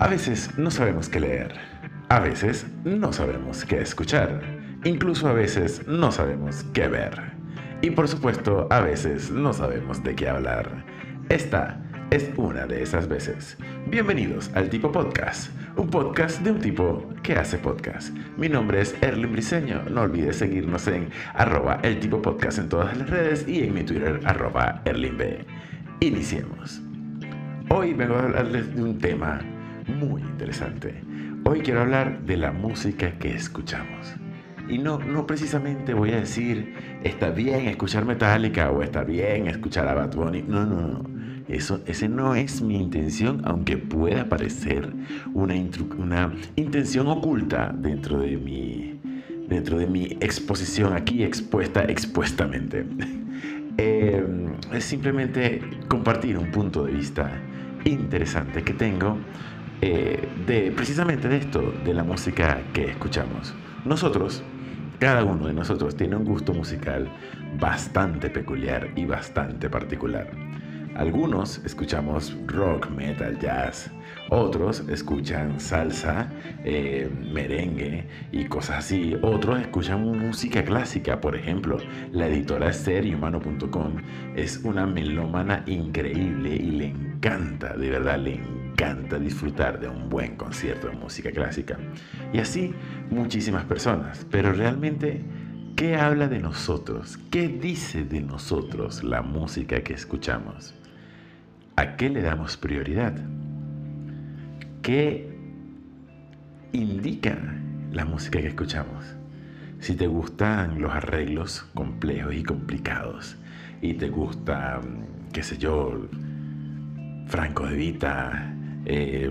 A veces no sabemos qué leer. A veces no sabemos qué escuchar. Incluso a veces no sabemos qué ver. Y por supuesto, a veces no sabemos de qué hablar. Esta es una de esas veces. Bienvenidos al Tipo Podcast, un podcast de un tipo que hace podcast. Mi nombre es Erlin Briseño. No olvides seguirnos en arroba en todas las redes y en mi Twitter arroba erlinb. Iniciemos. Hoy vengo a hablarles de un tema muy interesante. Hoy quiero hablar de la música que escuchamos. Y no, no precisamente voy a decir, está bien escuchar Metallica o está bien escuchar a Bad Bunny. No, no, no. Eso, ese no es mi intención, aunque pueda parecer una, una intención oculta dentro de, mi, dentro de mi exposición aquí expuesta expuestamente. Eh, es simplemente compartir un punto de vista interesante que tengo eh, de precisamente de esto, de la música que escuchamos. Nosotros, cada uno de nosotros tiene un gusto musical bastante peculiar y bastante particular. Algunos escuchamos rock, metal, jazz. Otros escuchan salsa, eh, merengue y cosas así. Otros escuchan música clásica. Por ejemplo, la editora serihumano.com es una melómana increíble y le encanta, de verdad, le encanta disfrutar de un buen concierto de música clásica. Y así muchísimas personas. Pero realmente, ¿qué habla de nosotros? ¿Qué dice de nosotros la música que escuchamos? ¿A qué le damos prioridad? ¿Qué indica la música que escuchamos? Si te gustan los arreglos complejos y complicados y te gusta, qué sé yo, Franco de Vita, eh,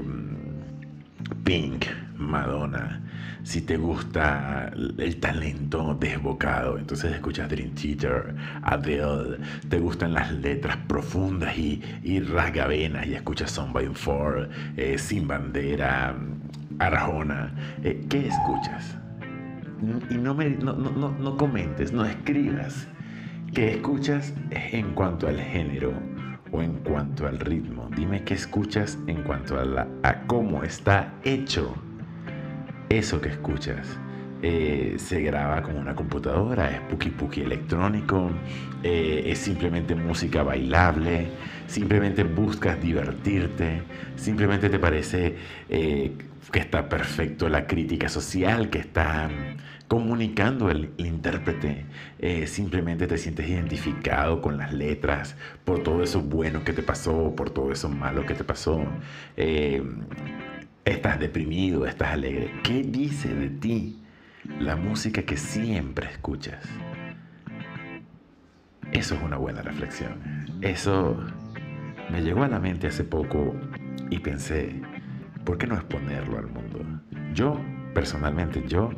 Pink, Madonna, si te gusta el talento desbocado, entonces escuchas Dream Theater, Adele, te gustan las letras profundas y, y rasgavenas y escuchas Son by Four, eh, Sin Bandera, Arjona, eh, ¿qué escuchas? Y no, me, no, no, no comentes, no escribas. ¿Qué escuchas en cuanto al género o en cuanto al ritmo? Dime qué escuchas en cuanto a, cómo está hecho eso que escuchas. Eh, se graba con una computadora, es puki puki electrónico, eh, es simplemente música bailable, simplemente buscas divertirte, simplemente te parece eh, que está perfecto la crítica social que está comunicando el, intérprete, simplemente te sientes identificado con las letras por todo eso bueno que te pasó, por todo eso malo que te pasó Estás deprimido, estás alegre. ¿Qué dice de ti la música que siempre escuchas? Eso es una buena reflexión. Eso me llegó a la mente hace poco y pensé, ¿por qué no exponerlo al mundo? Yo, personalmente, yo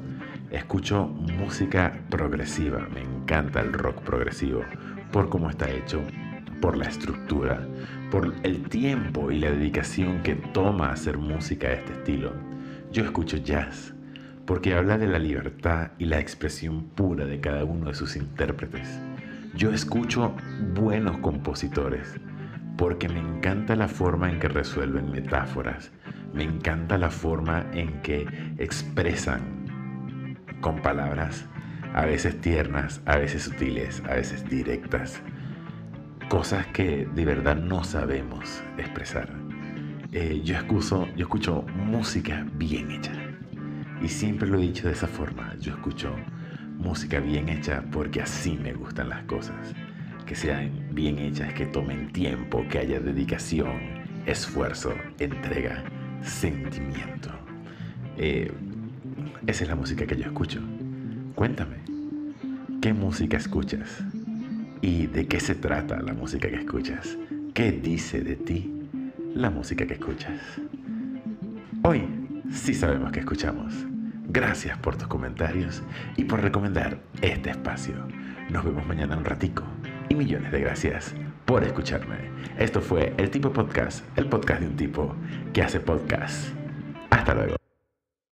escucho música progresiva. Me encanta el rock progresivo por cómo está hecho, por la estructura, por el tiempo y la dedicación que toma hacer música de este estilo. Yo escucho jazz porque habla de la libertad y la expresión pura de cada uno de sus intérpretes. Yo escucho buenos compositores porque me encanta la forma en que resuelven metáforas, me encanta la forma en que expresan con palabras a veces tiernas, a veces sutiles, a veces directas cosas que de verdad no sabemos expresar. Eh, yo, escucho, yo escucho música bien hecha. Y siempre lo he dicho de esa forma. Yo escucho música bien hecha porque así me gustan las cosas. Que sean bien hechas, que tomen tiempo, que haya dedicación, esfuerzo, entrega, sentimiento. Eh, esa es la música que yo escucho. Cuéntame, ¿qué música escuchas? ¿Y de qué se trata la música que escuchas? ¿Qué dice de ti la música que escuchas? Hoy sí sabemos que escuchamos. Gracias por tus comentarios y por recomendar este espacio. Nos vemos mañana un ratico y millones de gracias por escucharme. Esto fue El Tipo Podcast, el podcast de un tipo que hace podcast. Hasta luego.